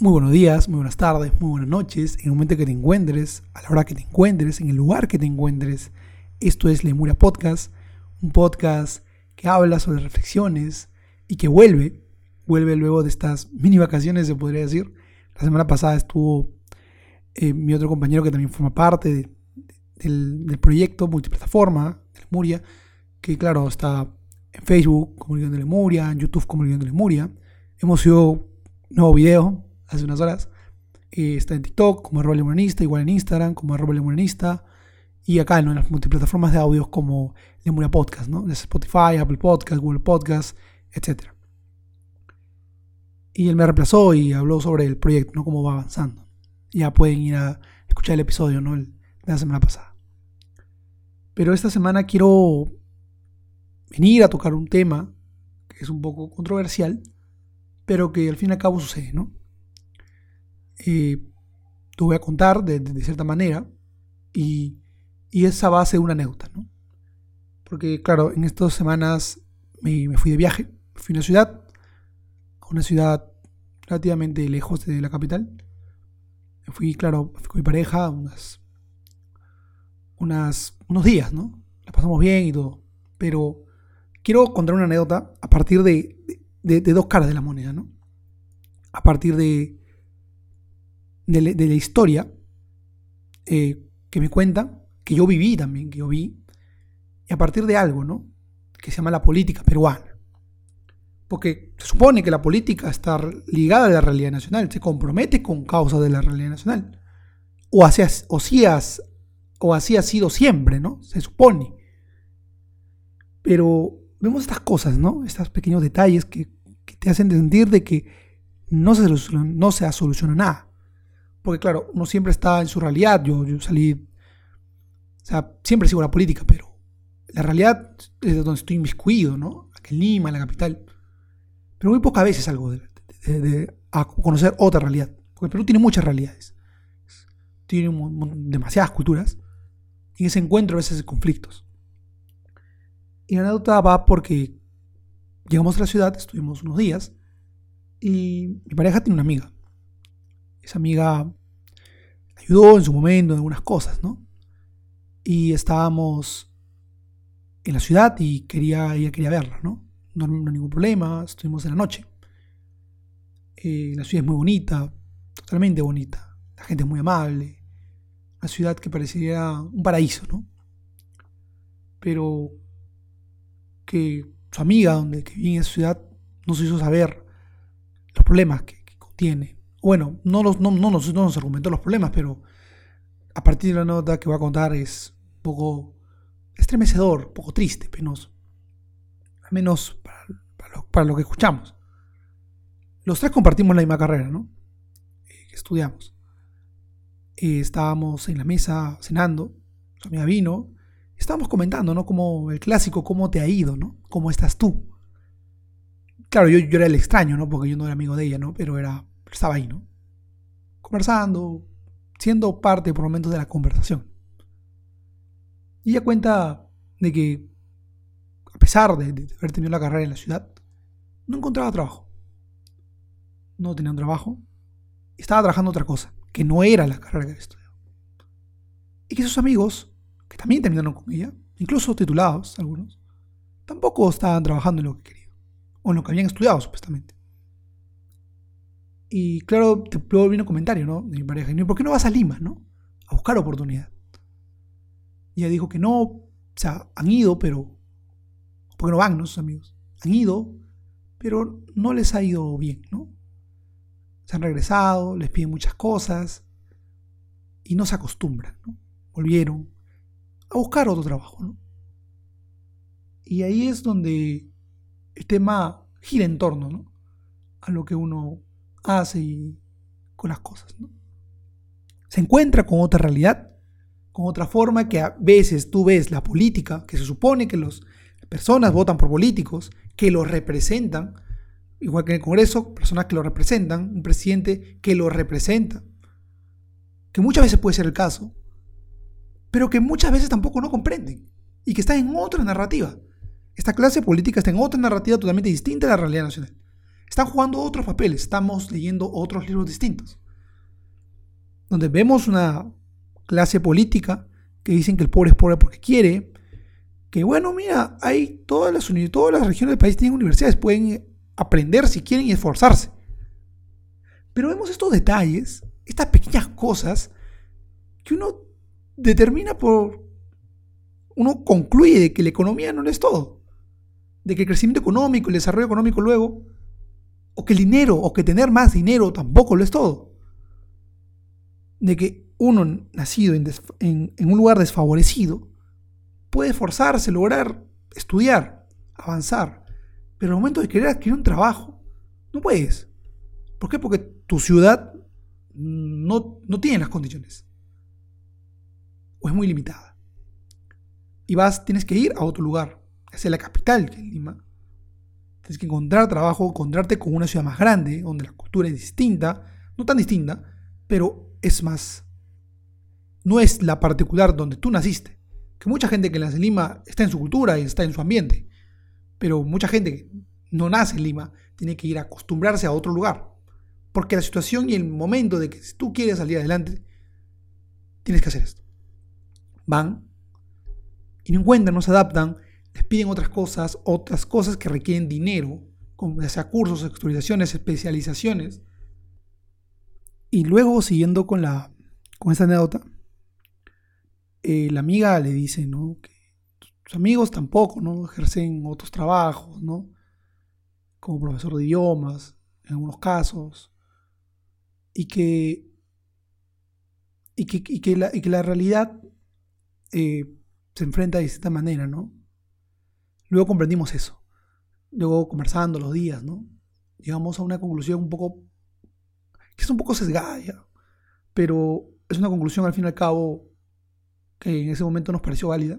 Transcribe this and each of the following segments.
Muy buenos días, muy buenas tardes, muy buenas noches, en el momento que te encuentres, a la hora que te encuentres, en el lugar que te encuentres. Esto es Lemuria Podcast, un podcast que habla sobre reflexiones y que vuelve, vuelve luego de estas mini vacaciones, se podría decir. La semana pasada estuvo eh, mi otro compañero que también forma parte del, proyecto multiplataforma de Lemuria, que claro, está en Facebook como León de Lemuria, en YouTube como León de Lemuria. Hemos sido nuevo video hace unas horas. Eh, está en TikTok como arroba lemuranista, igual en Instagram como arroba lemuranista. Y acá en las multiplataformas de audios como Lemuria Podcast, ¿no? Spotify, Apple Podcast, Google Podcast, etc. Y él me reemplazó y habló sobre el proyecto, ¿no? Cómo va avanzando. Ya pueden ir a escuchar el episodio, ¿no? de la semana pasada. Pero esta semana quiero venir a tocar un tema que es un poco controversial, pero que al fin y al cabo sucede, ¿no? Eh, te voy a contar de, cierta manera y, y, esa va a ser una anécdota, ¿no? Porque, claro, en estas semanas me, fui de viaje, fui a una ciudad, a una ciudad relativamente lejos de la capital. Me fui, claro, fui con mi pareja unas, unas, unos días, ¿no? La pasamos bien y todo. Pero quiero contar una anécdota a partir de, de, de dos caras de la moneda, ¿no? A partir de, de, la historia eh, que me cuenta, que yo viví también, que yo vi, y a partir de algo, ¿no? Que se llama la política peruana. Porque se supone que la política está ligada a la realidad nacional, se compromete con causa de la realidad nacional. O así, o, o así ha sido siempre, ¿no? Se supone. Pero vemos estas cosas, ¿no? Estos pequeños detalles que, te hacen sentir de que no se, no se ha solucionado nada. Porque claro, uno siempre está en su realidad. Yo, salí, o sea, siempre sigo la política, pero la realidad es donde estoy inmiscuido, ¿no? Aquí en Lima, en la capital. Pero muy pocas veces salgo de, a conocer otra realidad. Porque el Perú tiene muchas realidades. Tiene demasiadas culturas. Y ese encuentro a veces conflictos. Y la anécdota va porque llegamos a la ciudad, estuvimos unos días, y mi pareja tiene una amiga. Esa amiga ayudó en su momento en algunas cosas, ¿no? Y estábamos en la ciudad y quería, ella quería verla, ¿no? No, no ningún problema, estuvimos en la noche. Eh, la ciudad es muy bonita, totalmente bonita. La gente es muy amable. Una ciudad que parecería un paraíso, ¿no? Pero que su amiga, donde que vive en esa ciudad, nos hizo saber los problemas que, que contiene. Bueno, no, los, no, no, nos, no nos argumentó los problemas, pero a partir de la nota que voy a contar es un poco estremecedor, un poco triste, penoso. Al menos para, lo, que escuchamos. Los tres compartimos la misma carrera, ¿no? Eh, estudiamos. Eh, estábamos en la mesa cenando, su amiga vino, estábamos comentando, ¿no? Como el clásico, cómo te ha ido, ¿no? ¿Cómo estás tú? Claro, yo, yo era el extraño, ¿no? Porque yo no era amigo de ella, ¿no? Pero era, estaba ahí, ¿no? Conversando, siendo parte por momentos de la conversación. Y ella cuenta de que, a pesar de, haber tenido la carrera en la ciudad, no encontraba trabajo. No tenía un trabajo. Estaba trabajando otra cosa, que no era la carrera que había estudiado. Y que sus amigos, que también terminaron con ella, incluso titulados algunos, tampoco estaban trabajando en lo que querían, o en lo que habían estudiado supuestamente. Y claro, te luego viene un comentario, ¿no? De mi pareja. ¿Y por qué no vas a Lima, no? A buscar oportunidad. Y ella dijo que no, o sea, han ido, pero... ¿Por qué no van, no? Sus amigos. Han ido, pero no les ha ido bien, ¿no? Se han regresado, les piden muchas cosas y no se acostumbran, ¿no? Volvieron a buscar otro trabajo, ¿no? Y ahí es donde el tema gira en torno, ¿no? A lo que uno hace con las cosas. ¿no? Se encuentra con otra realidad, con otra forma que a veces tú ves la política, que se supone que las personas votan por políticos, que los representan, igual que en el Congreso, personas que lo representan, un presidente que lo representa, que muchas veces puede ser el caso, pero que muchas veces tampoco no comprenden y que están en otra narrativa. Esta clase política está en otra narrativa totalmente distinta a la realidad nacional. Están jugando otros papeles, estamos leyendo otros libros distintos. Donde vemos una clase política que dicen que el pobre es pobre porque quiere, que bueno, mira, hay todas las, todas las regiones del país tienen universidades, pueden aprender si quieren y esforzarse. Pero vemos estos detalles, estas pequeñas cosas, que uno determina por... Uno concluye de que la economía no es todo. De que el crecimiento económico, el desarrollo económico luego, o que el dinero, o que tener más dinero tampoco lo es todo. De que uno nacido en, un lugar desfavorecido puede esforzarse, lograr estudiar, avanzar, pero al momento de querer adquirir un trabajo, no puedes. ¿Por qué? Porque tu ciudad no, no tiene las condiciones. O es muy limitada. Y vas, tienes que ir a otro lugar, hacia la capital, que es Lima. Tienes que encontrar trabajo, encontrarte con una ciudad más grande, donde la cultura es distinta, no tan distinta, pero es más. No es la particular donde tú naciste. Que mucha gente que nace en Lima está en su cultura y está en su ambiente. Pero mucha gente que no nace en Lima tiene que ir a acostumbrarse a otro lugar. Porque la situación y el momento de que si tú quieres salir adelante, tienes que hacer esto. Van y no encuentran, no se adaptan, piden otras cosas, otras cosas que requieren dinero, como ya sea cursos, actualizaciones, especializaciones. Y luego, siguiendo con, la, con esta anécdota, eh, la amiga le dice, ¿no? Que sus amigos tampoco, ¿no? Ejercen otros trabajos, ¿no? Como profesor de idiomas, en algunos casos. Y que, y que, la, que la, realidad eh, se enfrenta de distinta manera, ¿no? Luego comprendimos eso. Luego conversando los días, ¿no? Llegamos a una conclusión un poco, que es un poco sesgada, pero es una conclusión al fin y al cabo que en ese momento nos pareció válida,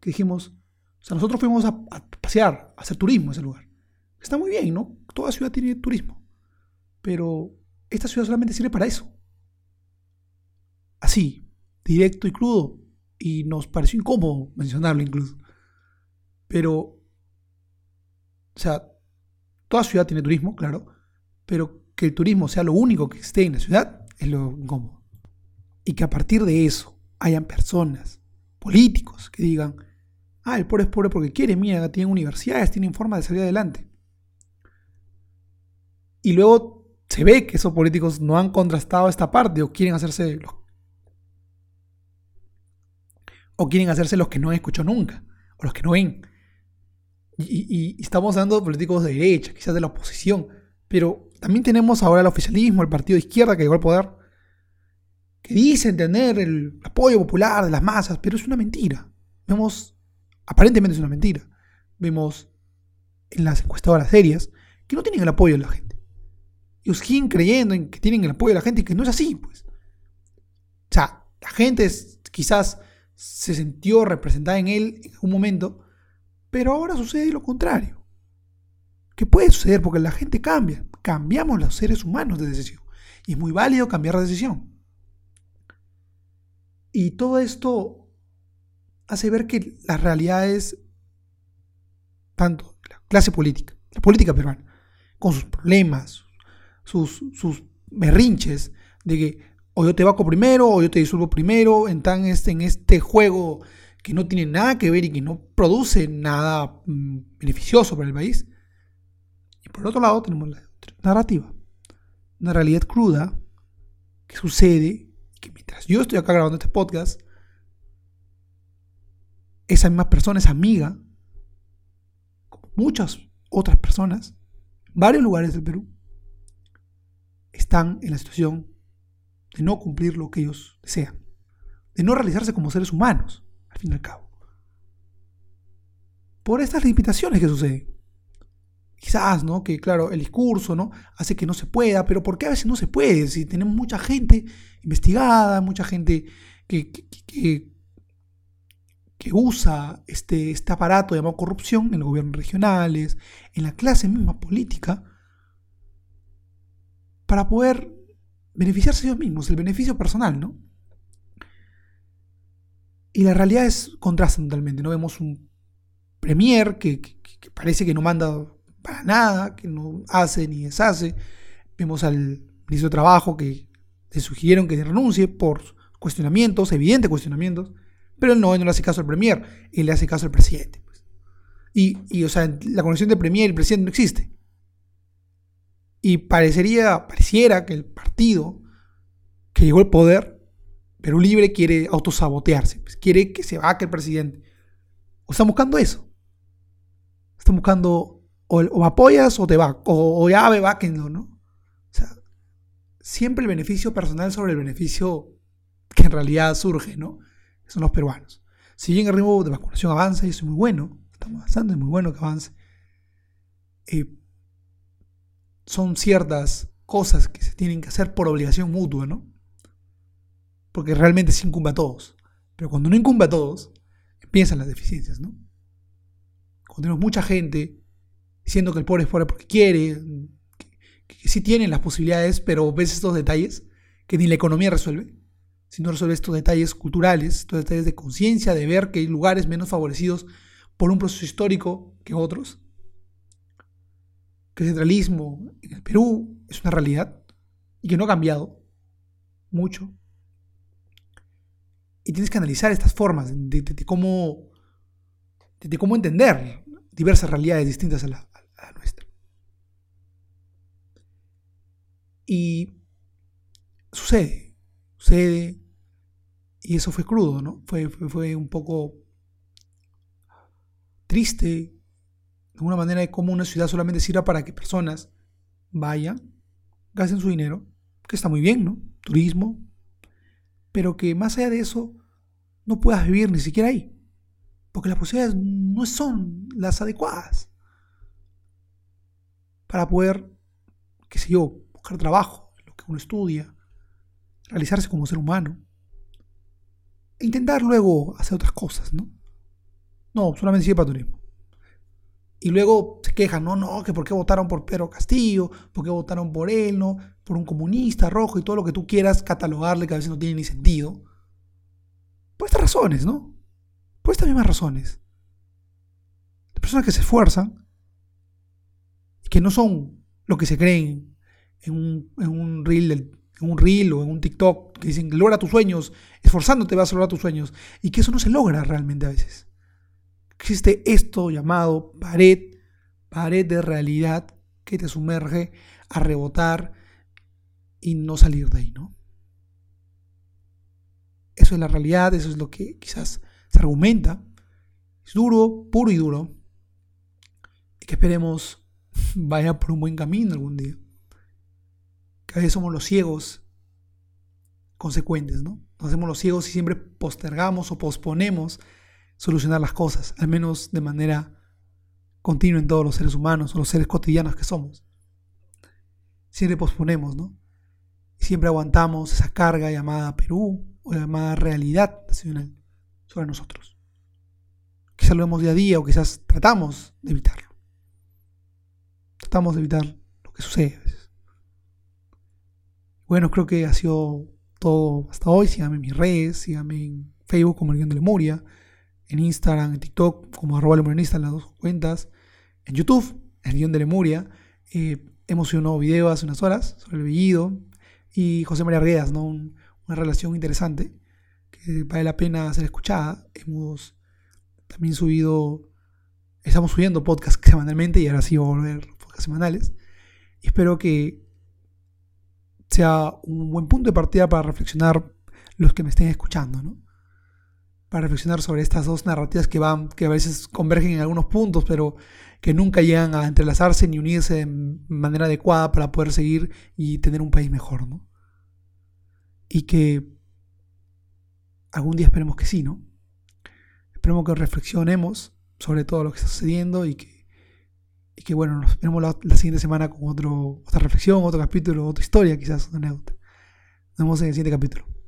que dijimos, o sea, nosotros fuimos a, pasear, a hacer turismo en ese lugar. Está muy bien, ¿no? Toda ciudad tiene turismo, pero esta ciudad solamente sirve para eso. Así, directo y crudo, y nos pareció incómodo mencionarlo incluso. Pero, o sea, toda ciudad tiene turismo, claro, pero que el turismo sea lo único que esté en la ciudad es lo incómodo. Y que a partir de eso hayan personas, políticos, que digan, ah, el pobre es pobre porque quiere, mira, tienen universidades, tienen forma de salir adelante. Y luego se ve que esos políticos no han contrastado esta parte o quieren hacerse los, o quieren hacerse los que no han escuchado nunca, o los que no ven. Y, y, estamos hablando de políticos de derecha, quizás de la oposición, pero también tenemos ahora el oficialismo, el partido de izquierda que llegó al poder, que dicen tener el apoyo popular de las masas, pero es una mentira. Vemos, aparentemente es una mentira. Vemos en las encuestadoras serias que no tienen el apoyo de la gente. Y siguen creyendo en que tienen el apoyo de la gente y que no es así, pues. O sea, la gente quizás se sintió representada en él en un momento, pero ahora sucede lo contrario. ¿Qué puede suceder? Porque la gente cambia. Cambiamos los seres humanos de decisión. Y es muy válido cambiar de decisión. Y todo esto hace ver que las realidades, tanto la clase política, la política peruana, con sus problemas, sus, sus berrinches, de que o yo te vaco primero o yo te disuelvo primero, en, este, en este juego que no tiene nada que ver y que no produce nada mm, beneficioso para el país. Y por otro lado tenemos la narrativa, una realidad cruda que sucede que mientras yo estoy acá grabando este podcast, esa misma persona, esa amiga, como muchas otras personas, varios lugares del Perú, están en la situación de no cumplir lo que ellos desean, de no realizarse como seres humanos, fin y al cabo. Por estas limitaciones que suceden. Quizás, ¿no? Que claro, el discurso, ¿no? Hace que no se pueda, pero ¿por qué a veces no se puede? Si tenemos mucha gente investigada, mucha gente que, que, usa este, este aparato llamado corrupción en los gobiernos regionales, en la clase misma política, para poder beneficiarse ellos mismos, el beneficio personal, ¿no? Y la realidad es contrasta totalmente. No vemos un premier que, parece que no manda para nada, que no hace ni deshace. Vemos al ministro de Trabajo que le sugirieron que renuncie por cuestionamientos, evidentes cuestionamientos, pero él no, no le hace caso al Premier, él le hace caso al presidente. Pues. Y, y, o sea, la conexión de Premier y el presidente no existe. Y parecería, pareciera que el partido que llegó al poder, Perú Libre, quiere autosabotearse, pues, quiere que se vaque el presidente. ¿O están buscando eso? Están buscando o, apoyas o te va, o, ya ve ¿no? O sea, siempre el beneficio personal sobre el beneficio que en realidad surge, ¿no? Son los peruanos. Si bien el ritmo de vacunación avanza y eso es muy bueno, estamos avanzando, es muy bueno que avance. Eh, son ciertas cosas que se tienen que hacer por obligación mutua, ¿no? Porque realmente se incumbe a todos. Pero cuando no incumbe a todos, empiezan las deficiencias, ¿no? Cuando tenemos mucha gente diciendo que el pobre es pobre porque quiere, que, sí tienen las posibilidades, pero ves estos detalles que ni la economía resuelve, si no resuelve estos detalles culturales, estos detalles de conciencia, de ver que hay lugares menos favorecidos por un proceso histórico que otros, que el centralismo en el Perú es una realidad y que no ha cambiado mucho. Y tienes que analizar estas formas de, cómo, de, cómo entender diversas realidades distintas a la, nuestra. Y sucede, sucede, y eso fue crudo, ¿no? Fue, fue, fue un poco triste, una manera de cómo una ciudad solamente sirva para que personas vayan, gasten su dinero, que está muy bien, ¿no? Turismo, pero que más allá de eso no puedas vivir ni siquiera ahí, porque las posibilidades no son las adecuadas para poder, qué sé yo, buscar trabajo, lo que uno estudia, realizarse como ser humano, e intentar luego hacer otras cosas, ¿no? No, solamente sirve para turismo. Y luego se quejan, no, no, que por qué votaron por Pedro Castillo, por qué votaron por él, ¿no? Por un comunista rojo y todo lo que tú quieras catalogarle que a veces no tiene ni sentido. Por estas razones, ¿no? Por estas mismas razones. Las personas que se esfuerzan, que no son lo que se creen en un, en un reel en un reel o en un TikTok que dicen logra tus sueños, esforzándote vas a lograr tus sueños, y que eso no se logra realmente a veces existe esto llamado pared, pared de realidad que te sumerge a rebotar y no salir de ahí, ¿no? Eso es la realidad, eso es lo que quizás se argumenta. Es duro, puro y duro. Y que esperemos vaya por un buen camino algún día. Que a veces somos los ciegos consecuentes, ¿no? Nos hacemos los ciegos y siempre postergamos o posponemos solucionar las cosas, al menos de manera continua en todos los seres humanos o los seres cotidianos que somos. Siempre posponemos, ¿no? siempre aguantamos esa carga llamada Perú o llamada realidad nacional sobre nosotros. Quizás lo vemos día a día o quizás tratamos de evitarlo. Tratamos de evitar lo que sucede a veces. Bueno, creo que ha sido todo hasta hoy. Síganme en mis redes, síganme en Facebook como el guion de Lemuria en Instagram, en TikTok, como arroba lemuranista en las dos cuentas, en YouTube, el guion de Lemuria. Hemos subido un nuevo video hace unas horas sobre el Bellido y José María Arguedas, ¿no? una relación interesante que vale la pena ser escuchada. Hemos también subido, estamos subiendo podcasts semanalmente y ahora sí voy a volver podcasts semanales. Y espero que sea un buen punto de partida para reflexionar los que me estén escuchando, ¿no? Para reflexionar sobre estas dos narrativas que van, que a veces convergen en algunos puntos, pero que nunca llegan a entrelazarse ni unirse de manera adecuada para poder seguir y tener un país mejor, ¿no? Y que algún día esperemos que sí, ¿no? Esperemos que reflexionemos sobre todo lo que está sucediendo y que, y que bueno, nos veremos la, siguiente semana con otro, otra reflexión, otro capítulo, otra historia, quizás, una Nos vemos en el siguiente capítulo.